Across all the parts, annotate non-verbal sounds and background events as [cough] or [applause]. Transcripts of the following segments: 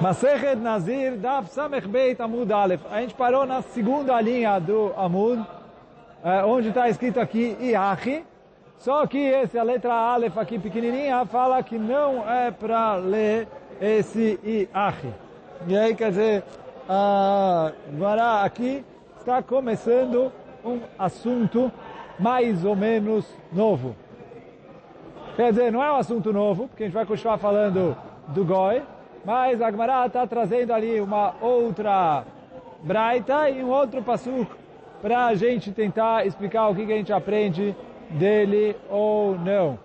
Masechet Nazir, Daf Samech Beit Amud Aleph. A gente parou na segunda linha do Amud, onde está escrito aqui Iachi. Só que essa letra Aleph aqui pequenininha fala que não é para ler esse Iachi. E aí quer dizer, agora aqui está começando um assunto mais ou menos novo. Quer dizer, não é um assunto novo, porque a gente vai continuar falando do Goi, mas a Gemara está trazendo ali uma outra braita e um outro pasuk para a gente tentar explicar o que, que a gente aprende dele ou não.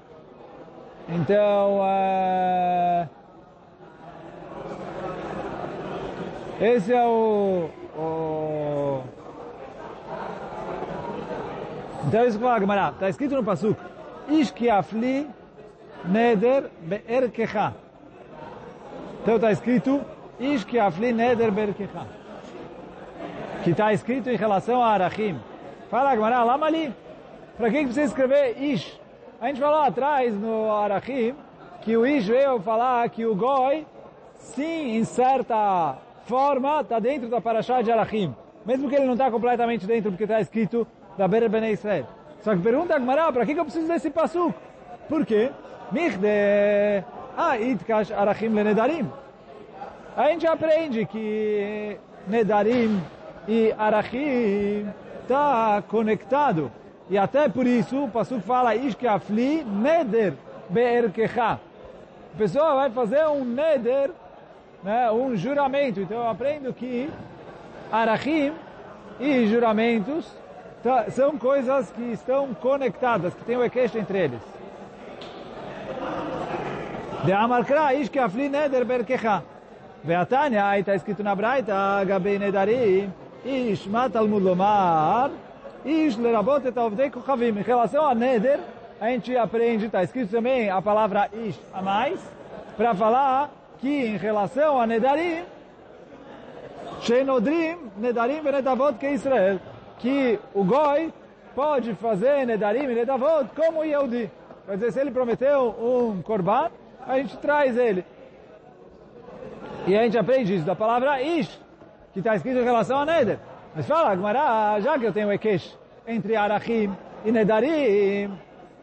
Então, uh, esse é o, o então isso que fala a Gemara, está escrito no pasuk, Ish ki afli neder be'erkecha. Então está escrito, Ish ki afli neder be'erkecha. Que está escrito em relação a Arachim. Fala, Gemara, lama ali. Para que precisa escrever Ish? A gente falou atrás no Arachim que o Ish veio falar que o Goi, sim, em certa forma, está dentro da Parashá de Arachim. Mesmo que ele não está completamente dentro, porque está escrito da Ber Bnei Israel. Só que pergunta a Gemara, para que eu preciso desse pasuk? Por quê? Michde, ah, itkash arachim le nedarim. A gente aprende que nedarim e arachim está conectado. E até por isso o pasuk fala, ishke neder be'erkecha. A pessoa vai fazer um neder, né, um juramento. Então eu aprendo que arachim e juramentos são coisas que estão conectadas, que tem o equeixo entre eles. De Amalkra, ish que afli neder berkecha. Veatania, aí está escrito na Braita, Gabei Nedarim, ish matalmud lomar, ish lerabot et avdei kochavim. Em relação a neder, a gente aprende, está escrito também a palavra ish a mais, para falar que em relação a nedarim, Shenodrim, nedarim venedavot que Israel que o Goi pode fazer Nedarim e Nedavot como Yehudi. Quer dizer, se ele prometeu um Korban, a gente traz ele. E a gente aprende isso da palavra Ish, que está escrito em relação a Neder. Mas fala, Gmará, já que eu tenho Ekesh entre Arachim e Nedarim,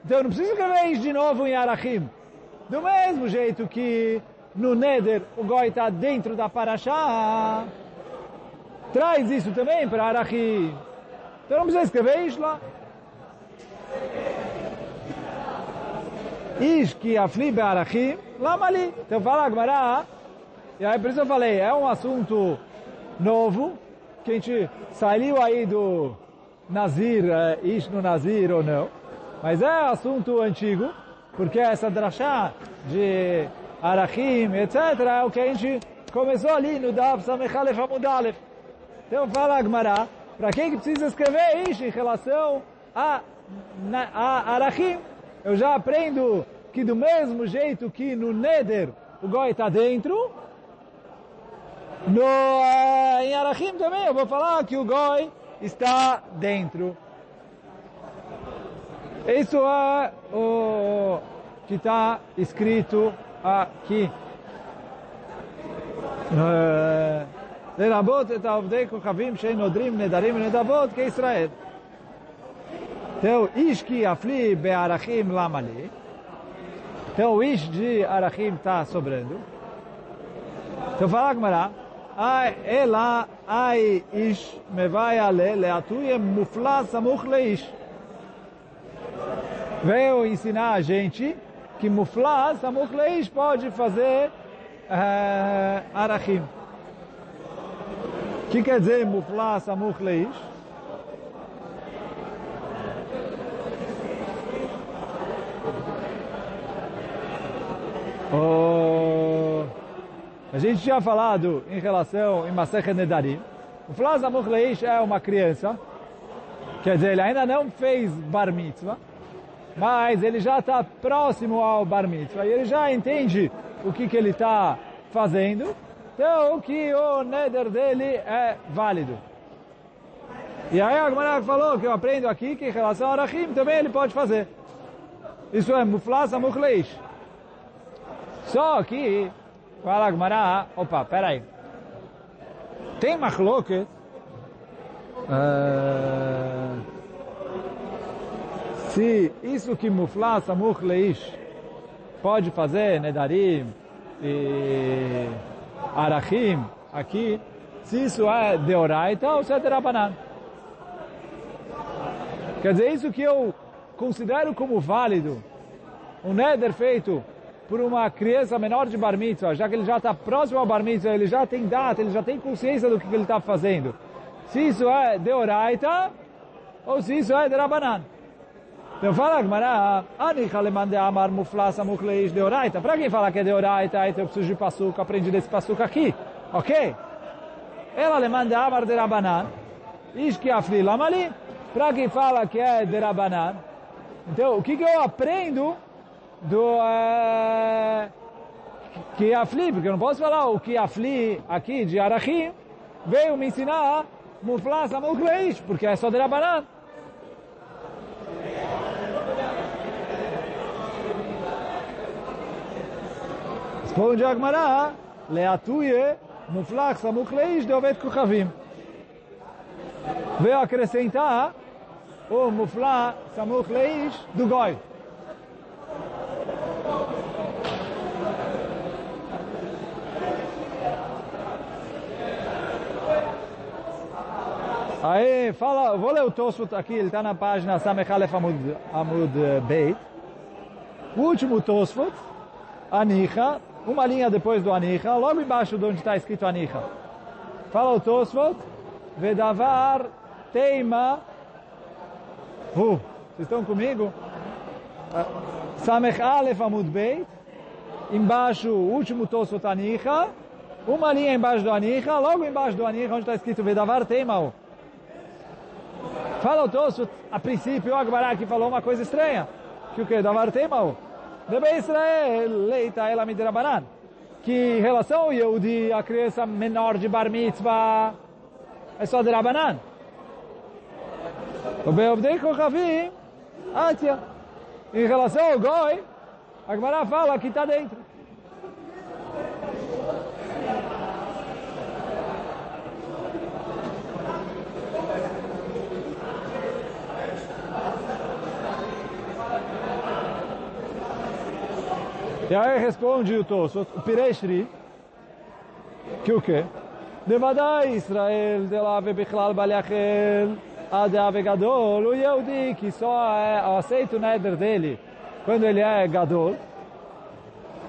então eu não preciso escrever Ish de novo em Arachim. Do mesmo jeito que no Neder o Goi está dentro da Parashá, traz isso também para Arachim. Então não precisa escrever Ish lá. Ish que afli be'arachim, lama ali. Então fala Agmará, e aí por isso eu falei, é um assunto novo, que a gente saiu aí do Nazir, é, Ish no Nazir ou não, mas é assunto antigo, porque essa drachá de Arachim, etc., é o que a gente começou ali no Daf Samechalef Amudalef. Então fala Agmará, para quem que precisa escrever isso em relação a, a Arachim? Eu já aprendo que do mesmo jeito que no Neder o Goi está dentro, no, uh, em Arachim também eu vou falar que o Goi está dentro. Isso é o que está escrito aqui. Uh, לרבות את העובדי כוכבים שנודרים נדרים ונדבות כישראל. Então, ish que afli be'arachim lamali. Então, ish de arachim está sobrando. Então, fala Gmará, ela ai ish me vai ale leatuye mufla samuch leish. Veio ensinar a gente que mufla samuch leish pode fazer uh, arachim. O que quer dizer mufla samuch leish? Oh, a gente tinha falado em relação em Masechet Nedarim. O Flas Amuch Leish é uma criança, quer dizer, ele ainda não fez Bar Mitzvah, mas ele já está próximo ao Bar Mitzvah e ele já entende o que, que ele está fazendo, então que o Neder dele é válido. E aí a Gemara falou que eu aprendo aqui que em relação a Arachim também ele pode fazer. Isso é Muflas Amuch Leish. Só que Fala Gmará, opa, peraí. Tem machloket uh, se isso que mufla samuch leish pode fazer nedarim e arachim aqui, se isso é deoraita ou se é. Quer dizer, isso que eu considero como válido, um neder feito por uma criança menor de bar mitzvah, já que ele já está próximo ao bar mitzvah, ele já tem data, ele já tem consciência do que ele está fazendo. Se isso é deoraita ou se isso é derabanan. Então fala Gmará, Anicha lemande amar mufla samuch leish deoraita. Para quem fala que é deoraita, então eu preciso de passuca, aprendi desse passuca aqui. Ok? Ela lemande amar derabanan. Ish que afli lamali. Para quem fala que é derabanan. Então, o que, que eu aprendo do uh, que afli? Porque eu não posso falar o que afli aqui de Arachim. Veio me ensinar mufla samuch leish, porque é só derabanan. Responde a Agmará, Leatuye, Muflach, Samuch Leish, de Ovet Kuchavim. Veio acrescentar o Muflach, Samuch Leish, do Goi. Aí, fala, vou ler o Tosfot aqui, ele está na página Samechalef Amud, Amud Beit. O último Tosfot, Anicha, uma linha depois do Anicha, logo embaixo de onde está escrito Anicha. Fala o Tosfot, Vedavar Teima Hu. Vocês estão comigo? Samech Aleph Amud Beit, embaixo último Tosfot Anicha, uma linha embaixo do Anicha, logo embaixo do Anicha, onde está escrito Vedavar Teima Hu. Fala o Tosfot, a princípio o Agbará aqui falou uma coisa estranha, que o que? Davar Teima Hu. Debe Israel, leita ela midrabanan. Que em relação ao Yehudi, a criança menor de bar mitzvah, é só de Rabanan. O Beobdei Kochavim, Atia. Em relação ao Goi, a fala que está dentro. E aí responde o Tosfot, o Pireshri, que o quê? Devadai Israel de lá bichlal baliachel ade ave gadol, o Yehudi que só é, aceita o neder dele quando ele é gadol,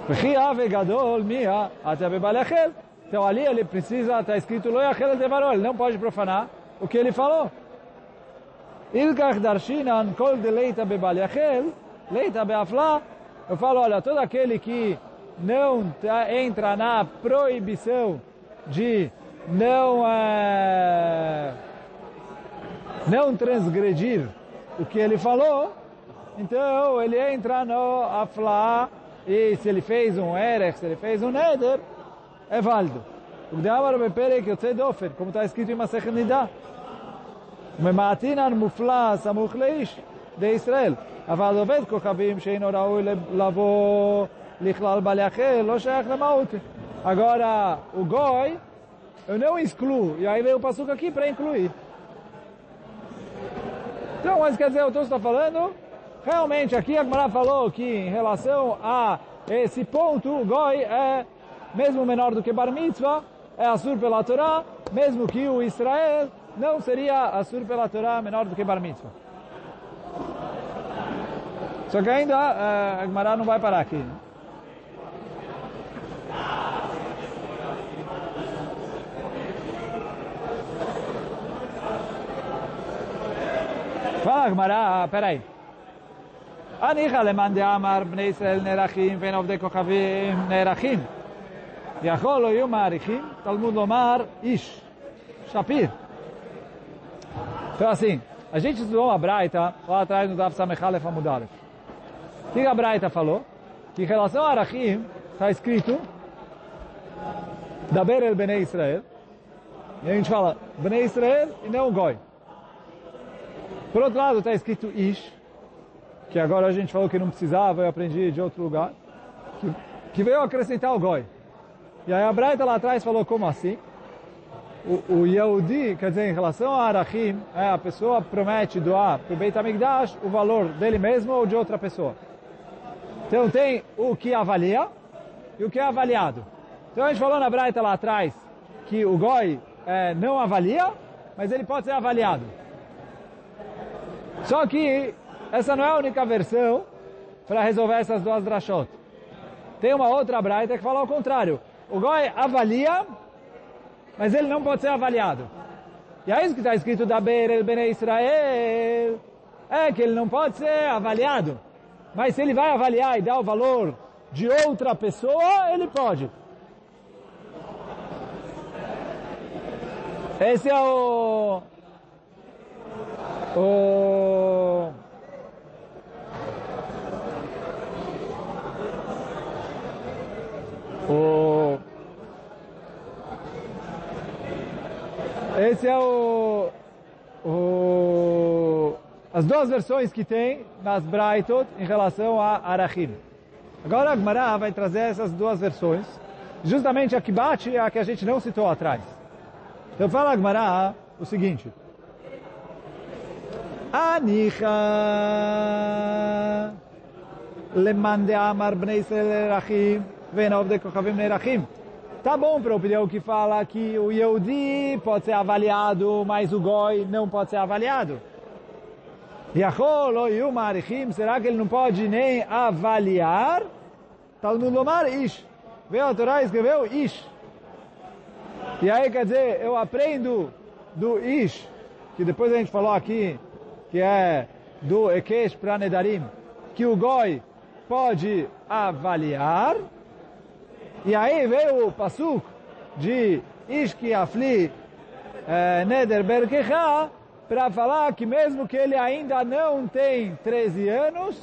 Vechi ave gadol mia ade ave baliachel. Então ali ele precisa, está escrito lo yachel devarol, ele não pode profanar o que ele falou. Ilkach darshinan kol de leita bebaliachel, leita beafla, eu falo, olha, todo aquele que não tá, entra na proibição de não, é, não transgredir o que ele falou, então ele entra no afla e se ele fez um erech, se ele fez um neder, é válido. O Gdamar Beperek Yotzei Dofer, como está escrito em Masechet Me matinam muflas amuch de Israel. אבל עובד כוכבים שאינו ראוי לבוא לכלל בעלי אחר, לא שייך למהות. Agora, o goi, eu não excluo. E aí veio o passuco aqui para incluir. Então, mas quer dizer, o Tosso está falando, realmente aqui a Gemara falou que em relação a esse ponto, o goi é mesmo menor do que bar mitzvah, é assur pela Torá, mesmo que o Israel não seria assur pela Torá menor do que bar mitzvah. Só que ainda a Gemara não vai parar aqui. Fala Gemara, peraí. הניחא למאן דאמר בני ישראל נערכים ואין עובדי כוכבים נערכים. יכול לא יהיו מעריכים, תלמוד לומר איש, שפיר. Então assim, a gente estudou uma braita lá atrás no Daf Samechalef Amudalef. O que a braita falou? Que em relação a Arachim, está escrito Daber el Bnei Israel. E a gente fala Bnei Israel e não Goi. Por outro lado, está escrito Ish, que agora a gente falou que não precisava, eu aprendi de outro lugar, que, que veio acrescentar o Goi. E aí a Braita lá atrás falou, como assim? O, o Yehudi, quer dizer, em relação a Arachim, é, a pessoa promete doar para o Beit HaMikdash o valor dele mesmo ou de outra pessoa. Então tem o que avalia e o que é avaliado. Então a gente falou na Braita lá atrás que o Goi é, não avalia, mas ele pode ser avaliado. Só que essa não é a única versão para resolver essas duas drashot. Tem uma outra Braita que fala o contrário. O Goi avalia, mas ele não pode ser avaliado. E é isso que está escrito da Beir el Bene Israel. É que ele não pode ser avaliado. Mas se ele vai avaliar e dar o valor de outra pessoa, ele pode. Esse é o... O... O... Esse é o... o... As duas versões que tem nas Braitot em relação a Arachim. Agora a Gemara vai trazer essas duas versões. Justamente a que bate é a que a gente não citou atrás. Então fala a Gemara o seguinte. Anicha lemande amar bnei Rachim venov de kochavim nerachim. Tá bom para a opinião que fala que o Yehudi pode ser avaliado, mas o Goi não pode ser avaliado. Será que ele não pode nem avaliar? Talmud Lomar Ish. Veio a Torá e escreveu Ish. E aí quer dizer, eu aprendo do Ish, que depois a gente falou aqui, que é do Ekesh para Nedarim, que o Goi pode avaliar. E aí veio o Pasuk de Ish que afli eh, Neder Berkecha, para falar que mesmo que ele ainda não tem 13 anos,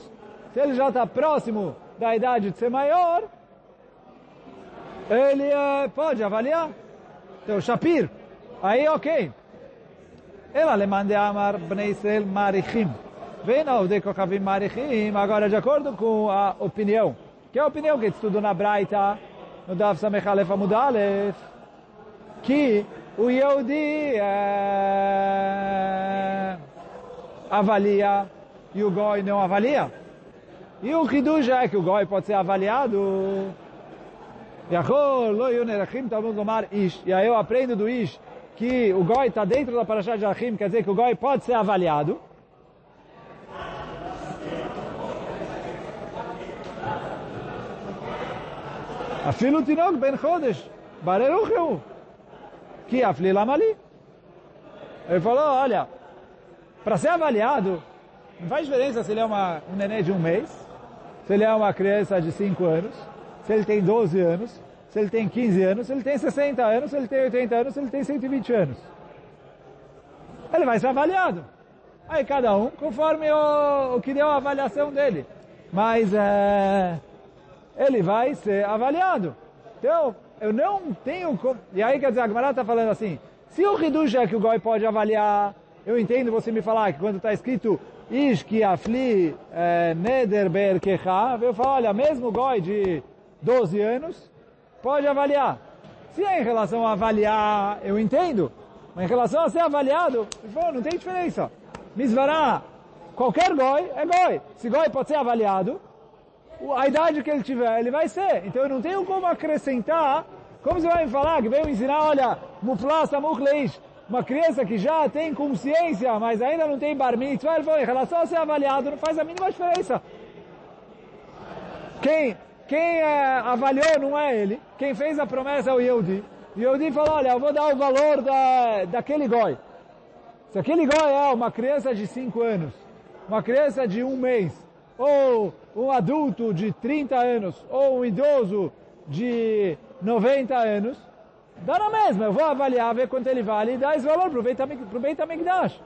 se ele já está próximo da idade de ser maior, ele uh, pode avaliar. Então, Shapir, aí ok. Ela le amar bnei Israel marichim. Vem ao de kokavim marichim, agora de acordo com a opinião, que é a opinião que estudou na Braita, no Dav Samech Amudalef, que o Yehudi é, avalia e o Goi não avalia. E o Hidush é que o Goi pode ser avaliado. E aí eu aprendo do Ish que o Goi está dentro da Parashat de Achim, quer dizer que o Goi pode ser avaliado. אפילו תינוק בן חודש, ברוך הוא que afli lamali. Ele falou, olha, para ser avaliado, não faz diferença se ele é uma, um neném de um mês, se ele é uma criança de 5 anos, se ele tem 12 anos, se ele tem 15 anos, se ele tem 60 anos, se ele tem 80 anos, se ele tem 120 anos. Ele vai ser avaliado. Aí cada um, conforme o, o que deu a avaliação dele. Mas é, ele vai ser avaliado. Então, eu não tenho como... E aí, quer dizer, a Gemara está falando assim, se o Hidush é que o Goi pode avaliar, eu entendo você me falar que quando está escrito Ish ki afli eh, neder eu falo, olha, mesmo o Goi de 12 anos pode avaliar. Se é em relação a avaliar, eu entendo. Mas em relação a ser avaliado, falo, não tem diferença. Misvará, qualquer Goi é Goi. Se Goi pode ser avaliado, a idade que ele tiver, ele vai ser. Então eu não tenho como acrescentar. Como você vai me falar que veio me ensinar, olha, muflasa muchleish, uma criança que já tem consciência, mas ainda não tem bar mitzvah, ele falou, em relação a ser avaliado, não faz a mínima diferença. Quem, quem é, avaliou não é ele, quem fez a promessa é o Yehudi. E o Yehudi falou, olha, eu vou dar o valor da, daquele goi. Se aquele goi é uma criança de 5 anos, uma criança de um mês, ou um adulto de 30 anos ou um idoso de 90 anos, dá na mesma. Eu vou avaliar, ver quanto ele vale e dar esse valor para o Beit HaMikdash.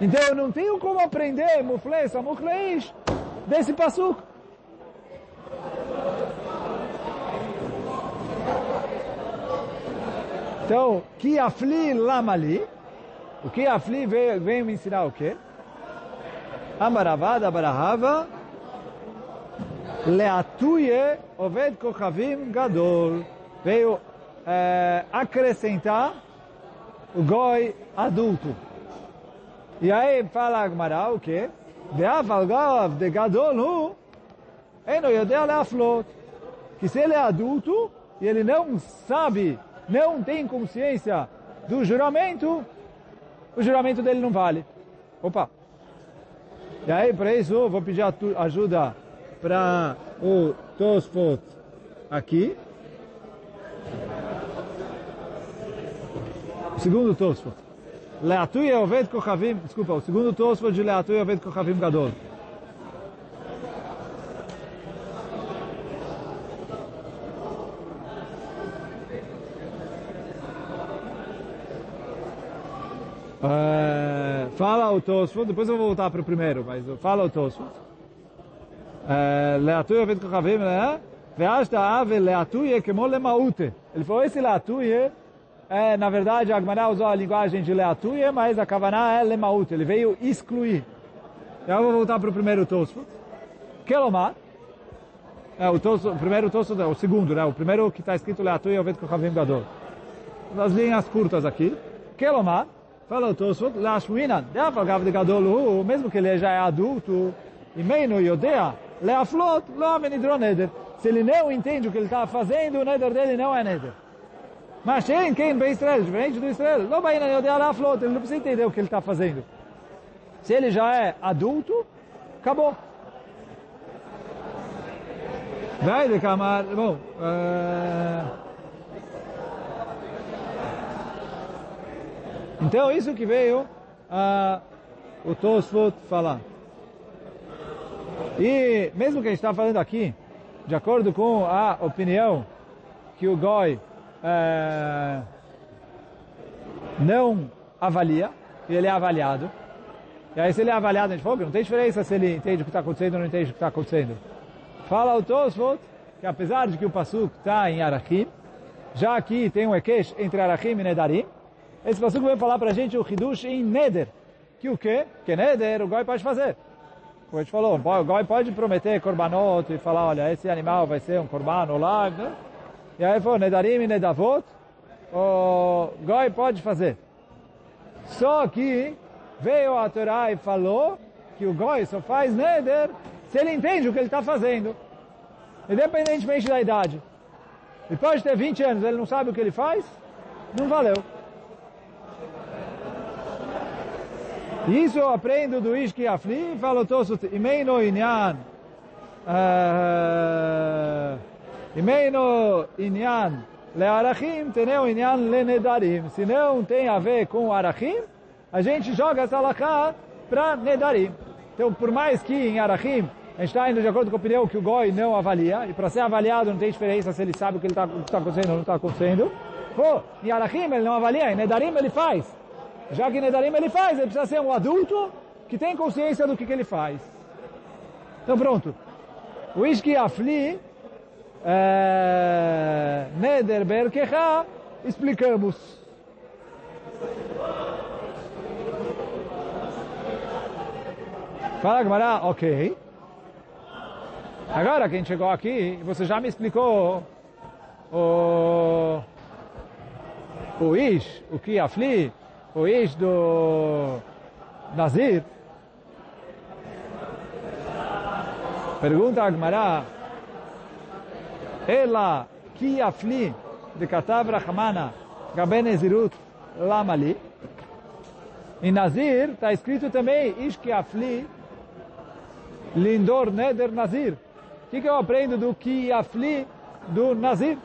Então eu não tenho como aprender muflesa, mufleish, desse passuco. Então, que afli lamali, o que afli vem, vem me ensinar o quê? Amaravada, Barahava, Leatuye Oved Kochavim Gadol. Veio é, acrescentar o goi adulto. E aí fala Agmará o quê? Ve'avalgav de Gadol hu Eno Yodea Leaflot. Que se ele é adulto e ele não sabe, não tem consciência do juramento, o juramento dele não vale. Opa! E aí, para isso, vou pedir ajuda para o Tosfot aqui. O segundo Tosfot. Leatui Oved Kochavim, desculpa, o segundo Tosfot de Leatui Oved Kochavim Gadol. Uh, fala o Tosfot, depois eu vou voltar para o primeiro, mas fala o Tosfot. Leatui Oved Kochavim, né? Veasta ave leatuye como lemaute. Ele falou, esse leatuye, é, na verdade, a Agmaná usou a linguagem de leatuye, mas a Kavaná é lemaute. Ele veio excluir. Eu vou voltar para o primeiro Tosfot. Kelomar. É, o, tosfot, o primeiro Tosfot, o segundo, né? O primeiro que está escrito leatuye Oved Kochavim Gadol. Nas linhas curtas aqui. Kelomar. Fala o Tosfot, Lashminan, Deafagav de Gadol, mesmo que ele já é adulto, e meino Yodea, Leaflot, Lo Menidroneder. Se ele não entende o que ele está fazendo, o Neder dele não é Neder. Mas quem, quem, bem Israel, diferente do Israel, vai Yodea Leaflot, ele não precisa entender o que ele está fazendo. Se ele já é adulto, acabou. Vai de camar, bom, uh... Então, isso que veio uh, o Tosfot falar. E mesmo que a gente está falando aqui, de acordo com a opinião que o Goi uh, não avalia, e ele é avaliado, e aí se ele é avaliado, a gente falou que não tem diferença se ele entende o que está acontecendo ou não entende o que está acontecendo. Fala o Tosfot que apesar de que o Pasuk está em Arachim, já aqui tem um Ekesh entre Arachim e Nedarim, esse passuco vai falar para a gente o Hidush em Neder. Que o quê? Que Neder o Goi pode fazer. Como a gente falou, o Goi pode prometer korbanot e falar, olha, esse animal vai ser um korban lá, né? E aí falou, Nedarim e Nedavot, o Goi pode fazer. Só que veio a Torá e falou que o Goi só faz Neder se ele entende o que ele está fazendo. Independentemente da idade. Ele pode ter 20 anos, ele não sabe o que ele faz, não valeu. Isso eu aprendo do Ishki Afli, falo Tosut, Imeino Inyan, Imeino Inyan Learachim, teneu Inyan Lenedarim. Se não tem a ver com Arachim, a gente joga essa alahá para Nedarim. Então, por mais que em Arachim, a gente está indo de acordo com a opinião que o Goi não avalia, e para ser avaliado não tem diferença se ele sabe o que está tá acontecendo ou não está acontecendo. Pô, em Arachim ele não avalia, em Nedarim ele faz. Já que Nedarim ele faz, ele precisa ser um adulto que tem consciência do que, que ele faz. Então pronto. O Ishki Afli, é, Neder Berkecha, explicamos. Fala Gamara, ok. Agora que a gente chegou aqui, você já me explicou o, o Ish, o que afli, o ex do Nazir, pergunta a Agmará, ela que afli de Katav Rahmana Gaben Ezirut Lamali, em Nazir está escrito também, Ish afli Lindor Neder Nazir. O que, que eu aprendo do que afli do Nazir?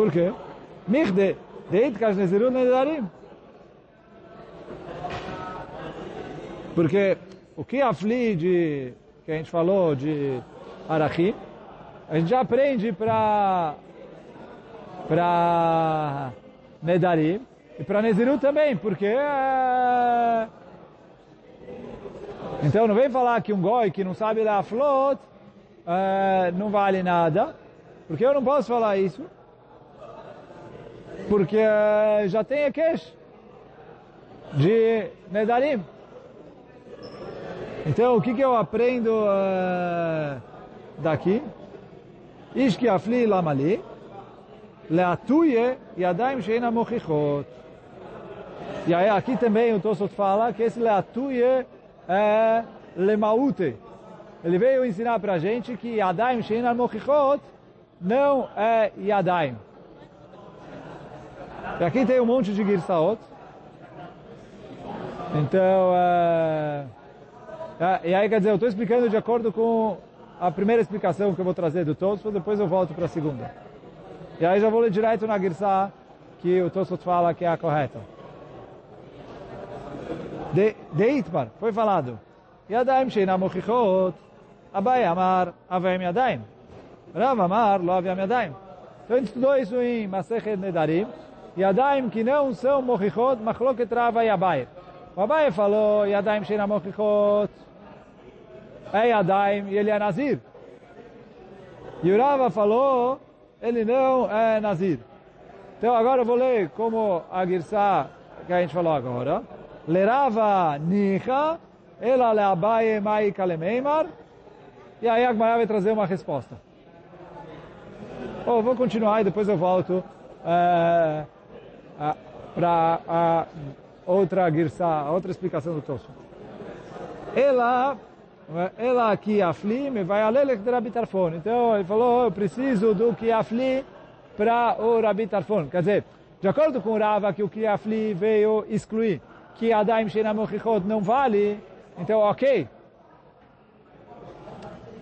Por quê? Michde, deit kashnezirut nedarim. Porque o que aflige, que a gente falou de Arachim, a gente já aprende para para Nedarim e para Nezirut também, porque é... então não vem falar que um goi que não sabe ler a flot é, não vale nada, porque eu não posso falar isso porque já tem queixa de Nedarim. Então, o que, que eu aprendo uh, daqui? Ish ki afli lamali, leatuye yadaim sheina mochichot. E aí aqui também o Tosot fala que esse leatuye é lemaute. Ele veio ensinar para a gente que yadaim sheina mochichot não é yadaim. E aqui tem um monte de girsaot. Então, uh, uh, e aí quer dizer, eu estou explicando de acordo com a primeira explicação que eu vou trazer do Tosfot, depois eu volto para a segunda. E aí já vou ler direto na Girsá, que o Tosfot fala que é a correta. De, de Itmar, foi falado, Yadaim sheina mochichot, Abai amar, avem yadaim. Rav amar, lo avem yadaim. Então a gente estudou isso em Masechet Nedarim, Yadaim que não são mochichot, machloket Rava e Abai. O Abai falou, Yadaim sheina mochichot, é Yadaim e ele é Nazir. E o Rava falou, ele não é Nazir. Então agora eu vou ler como a Girsá que a gente falou agora. Lerava nicha, ela le Abai mai kalemeimar. E aí a vai trazer uma resposta. Oh, vou continuar e depois eu volto. Para a outra girsa, outra explicação do Tosfot. Ela, ela que afli, me vai alelek de Rabi Tarfon. Então ele falou, eu preciso do que afli para o Rabi Tarfon. Quer dizer, de acordo com o Rava, que o que afli veio excluir, que Adaim Shena Mochichot não vale, então ok.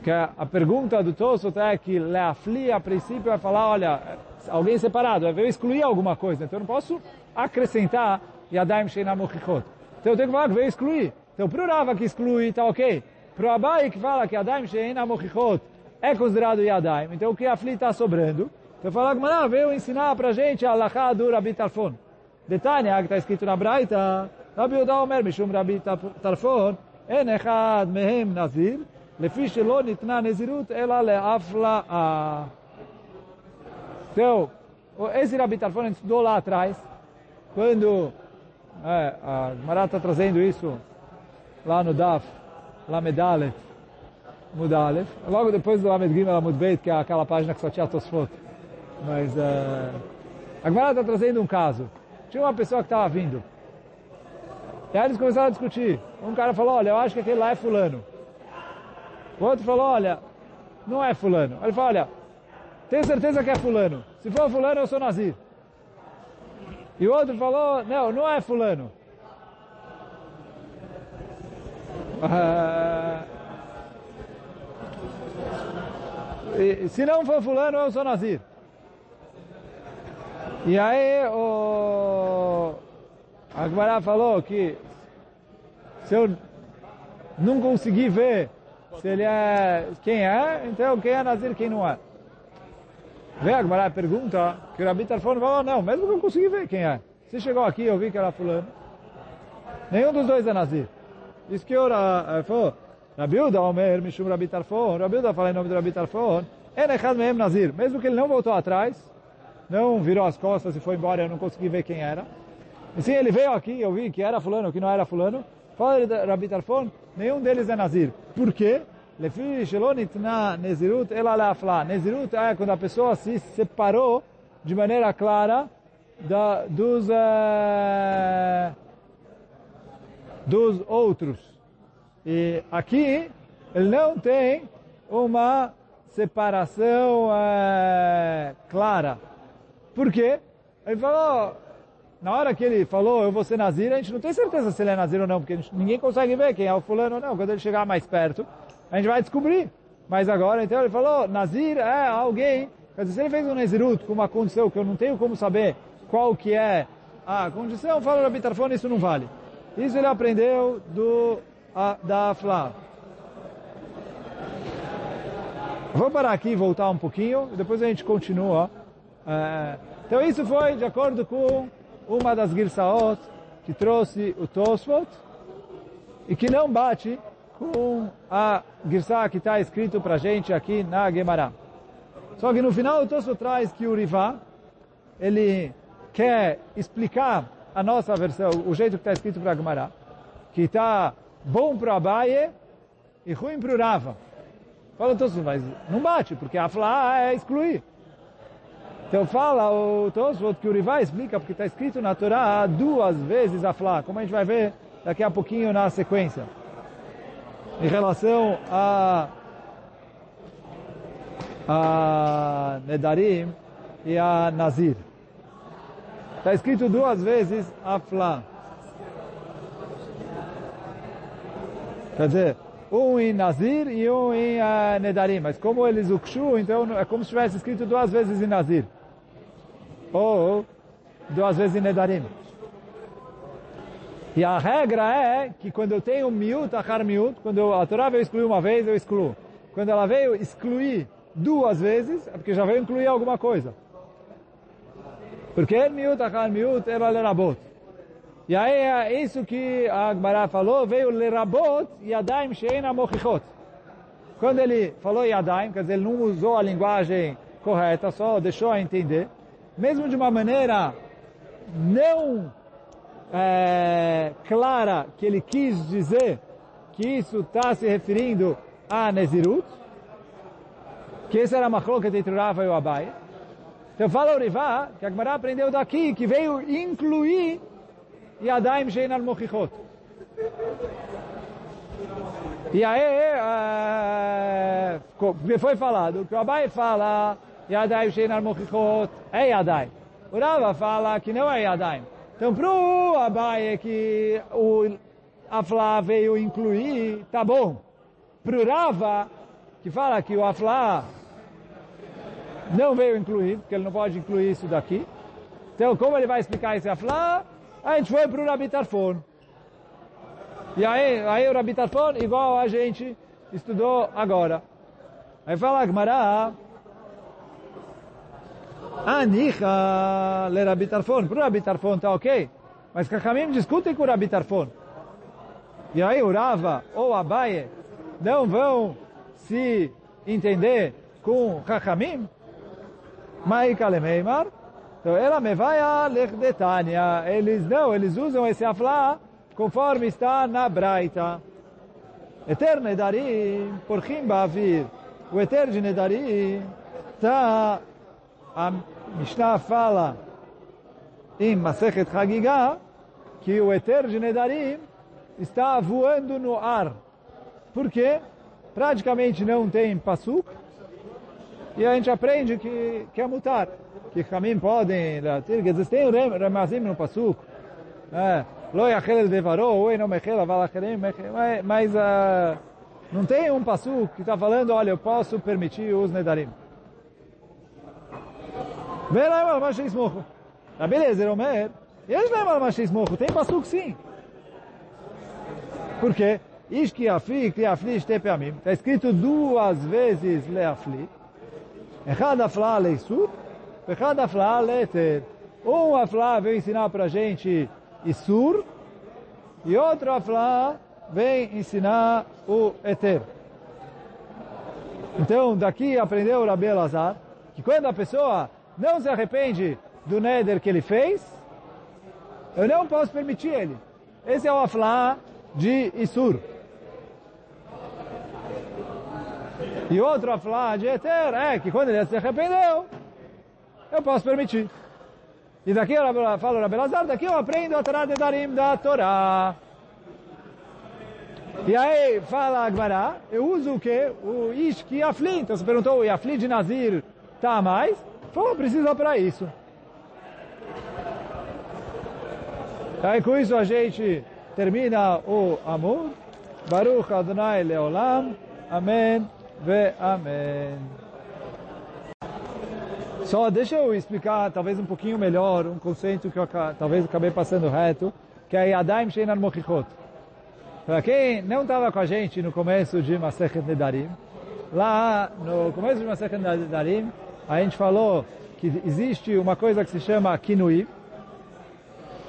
Que a pergunta do Tosfot é que Leafli, a princípio, vai falar, olha, alguém separado, veio excluir alguma coisa, então eu não posso acrescentar Yadaim Sheina Mochichot. Então eu tenho que falar que veio excluir. Então para o Rava que exclui, está ok. Para o Abai que fala que Yadaim Sheina Mochichot é considerado Yadaim, então o que afli está sobrando. Então falar que Maná veio ensinar para a gente a Lachá do Rabi Tarfon. Detalhe, que está escrito na Braita, Rabi Uda Omer, Mishum Rabi Tarfon, En Echad Mehem Nazir, לפי שלא ניתנה נזירות אלא להפלאה. então, esse Rabi Tarfon estudou lá atrás, quando é, a Mará está trazendo isso lá no Daf, Lamedalet, Mudalef, logo depois do Lamed Gimel Amudbeit, que é aquela página que só tinha Tosfot. Mas uh, a Mará está trazendo um caso. Tinha uma pessoa que estava vindo. E aí eles começaram a discutir. Um cara falou, olha, eu acho que aquele lá é fulano. O outro falou, olha, não é fulano. Ele falou, olha, tenho certeza que é fulano. Se for fulano, eu sou nazir. E o outro falou, não, não é fulano. [laughs] E, se não for fulano, eu sou nazir. E aí o Agmará falou que se eu não conseguir ver se ele é quem é, então quem é nazir, quem não é. Vem a pergunta que o Rabi Tarfon falou, não, mesmo que eu consegui ver quem é. Se chegou aqui eu vi que era fulano. Nenhum dos dois é Nazir. Isso que o falou, Rabi Uda Omer, Mishum Rabi Tarfon, Rabi Uda fala em nome do Rabi Tarfon, Enechad Mehem Nazir. Mesmo que ele não voltou atrás, não virou as costas e foi embora, eu não consegui ver quem era. E sim, ele veio aqui, eu vi que era fulano, que não era fulano. Fala Rabi Tarfon, nenhum deles é Nazir. Por quê? Lefi shelonitna nezirut ela leafla. Nezirut é quando a pessoa se separou de maneira clara dos, eh, dos outros. E aqui ele não tem uma separação eh, clara. Por quê? Ele falou, na hora que ele falou, eu vou ser Nazir, a gente não tem certeza se ele é Nazir ou não, porque ninguém consegue ver quem é o fulano ou não. Quando ele chegar mais perto, a gente vai descobrir. Mas agora, então, ele falou, Nazir é alguém, quer dizer, se ele fez um Nazirut com uma condição que eu não tenho como saber qual que é a condição, fala Rabi Tarfon, isso não vale. Isso ele aprendeu do, a, da Flá. Vou parar aqui e voltar um pouquinho, depois a gente continua. É, então isso foi de acordo com uma das Girsaot que trouxe o Tosfot e que não bate com a Girsá que está escrito para a gente aqui na Gemara. Só que no final o Tosso traz que o Rivá, ele quer explicar a nossa versão, o jeito que está escrito para a Gemara, que está bom para Abaye e ruim para o Rava. Fala, Tosfot, mas não bate, porque Afla é excluir. Então fala o Tosfot que o Rivai explica, porque está escrito na Torá duas vezes Afla, como a gente vai ver daqui a pouquinho na sequência. Em relação a, a Nedarim e a Nazir. Está escrito duas vezes Afla. Quer dizer, um em Nazir e um em uh, Nedarim. Mas como eles ukshu, então é como se tivesse escrito duas vezes em Nazir. Ou duas vezes em Nedarim. E a regra é que quando eu tenho miut, achar miut, quando a Torá veio excluir uma vez, eu excluo. Quando ela veio excluir duas vezes, é porque já veio incluir alguma coisa. Porque miut, achar miut, era lerabot. E aí é isso que a Agmará falou, veio lerabot yadaim sheina mochichot. Quando ele falou yadaim, quer dizer, ele não usou a linguagem correta, só deixou a entender, mesmo de uma maneira não é, clara que ele quis dizer que isso está se referindo a Nezirut, que esse era a machloket entre Rava e o Abai. Então fala o Rivá, que a Gemara aprendeu daqui, que veio incluir Yadaim Shein al-Mochichot. E aí é, foi falado que o Abai fala Yadaim Shein al-Mochichot é Yadaim. O Rava fala que não é Yadaim. Então, para o Abai que o Aflá veio incluir, tá bom. Para o Rava, que fala que o Aflá não veio incluir, porque ele não pode incluir isso daqui. Então, como ele vai explicar esse Aflá? A gente foi para o Rabi Tarfon. E aí, aí o Rabi Tarfon, igual a gente estudou agora. Aí fala Gmará, Anicha le Rabi Tarfon. Para o Rabi Tarfon tá ok, mas Kachamim discutem com o Rabi Tarfon. E aí o Rava ou Abaye não vão se entender com Kachamim? Maika Meimar. Então, ela me vai a lechdetania. Eles não, eles usam esse aflá conforme está na Braita. Eter nedarim, porchim ba'avir. O eter de nedarim está... A Mishnah fala em Masechet Hagigah que o eter de nedarim está voando no ar. Por quê? Praticamente não tem pasuk. E a gente aprende que, que é mutar que caminhos podem quer dizer, tem o remazim no não mechel, aval acherim, mas uh, não tem um pasuk que está falando, olha, eu posso permitir os nedarim. Vê lá em Malamachei Smocho. Ah, tá, beleza, ele é Omer. E eles lá em Malamachei Smocho, tem passuco sim. Por quê? Ish que aflik, te aflish, te peamim. Está escrito duas vezes le afli. Echad afla le isur, echad afla le ter. Um afla veio ensinar para a gente isur, e outro afla vem ensinar o eter. Então, daqui aprendeu o Rabi Elazar, que quando a pessoa não se arrepende do Neder que ele fez, eu não posso permitir ele. Esse é o aflá de Isur. E outro aflá de Eter é que quando ele se arrependeu, eu posso permitir. E daqui eu falo Rabi Lazar, daqui eu aprendo a Torá de Darim da Torá. E aí fala Agmará, eu uso o quê? O Ish que. Então você perguntou, o afli de Nazir tá mais? Falou, precisa para isso. Aí com isso a gente termina o Amor. Baruch Adonai Leolam. Amém. Ve Amém. Só deixa eu explicar talvez um pouquinho melhor um conceito que eu talvez acabei passando reto, que é Yadaim Sheinan Mochichot. Para quem não estava com a gente no começo de Masechet Nedarim, lá no começo de Masechet Nedarim, a gente falou que existe uma coisa que se chama Kinui,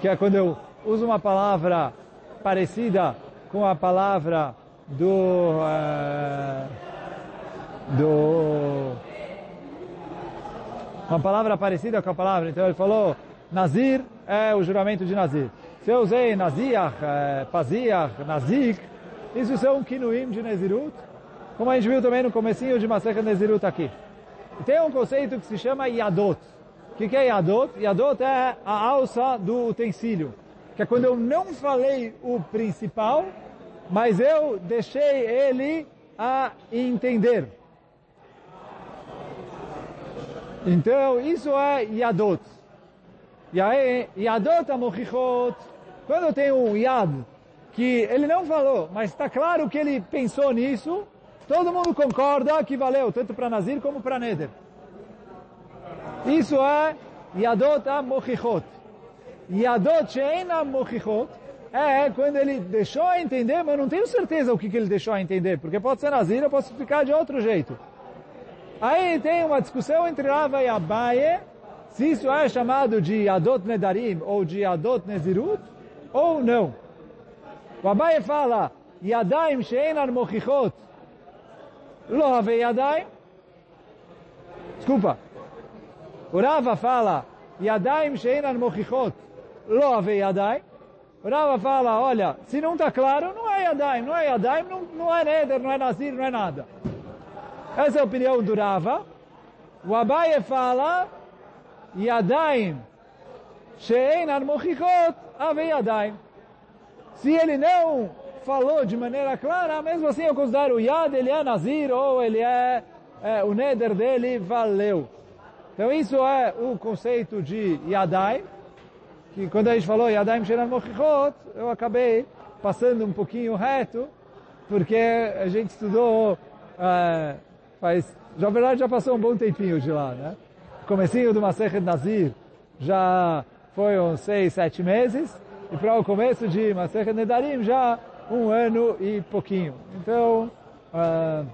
que é quando eu uso uma palavra parecida com a palavra do... Uh, do uma palavra parecida com a palavra. Então ele falou, Nazir é o juramento de Nazir. Se eu usei Naziach, é, Paziach, Nazik, Isso são kinuim de Nezirut, como a gente viu também no comecinho de Masechet Nezirut aqui. Tem um conceito que se chama Yadot. O que, que é Yadot? Yadot é a alça do utensílio. Que é quando eu não falei o principal, mas eu deixei ele a entender. Então, isso é Yadot. E aí, Yadot Amochichot, quando tenho um Yad, que ele não falou, mas está claro que ele pensou nisso, todo mundo concorda que valeu, tanto para Nazir como para Neder. Isso é Yadot Amochichot. Yadot Shein Amochichot é quando ele deixou a entender, mas não tenho certeza o que, que ele deixou a entender, porque pode ser Nazir, eu posso explicar de outro jeito. Aí tem uma discussão entre Rava e Abaye, se isso é chamado de Adot Nedarim ou de Adot Nezirut, ou não. O Abaye fala, Yadaim Sheinan Mochichot, Lo Have Yadaim. Desculpa. O Rava fala, Yadaim Sheinan Mochichot, Lo Have Yadaim. O Rava fala, olha, se não está claro, não é Yadaim, não é Yadaim, não, não é Neder, não é Nazir, não é nada. Essa é a opinião do Rava. O Abaye fala, Yadaim, Shein Armochichot, Ave Yadaim. Se ele não falou de maneira clara, mesmo assim eu considero o Yad, ele é Nazir, ou ele é, é o Neder dele, valeu. Então isso é o conceito de Yadaim, que quando a gente falou Shein Armochichot, eu acabei passando um pouquinho reto, porque a gente estudou... Uh, faz, na verdade já passou um bom tempinho de lá, né? Comecinho do Masechet Nazir já foi uns seis, sete meses, e para o começo de Masechet Nedarim já um ano e pouquinho. Então, uh,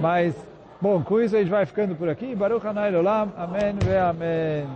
mas, bom, com isso a gente vai ficando por aqui. Baruch Hanai Olam, Amém ve Amém.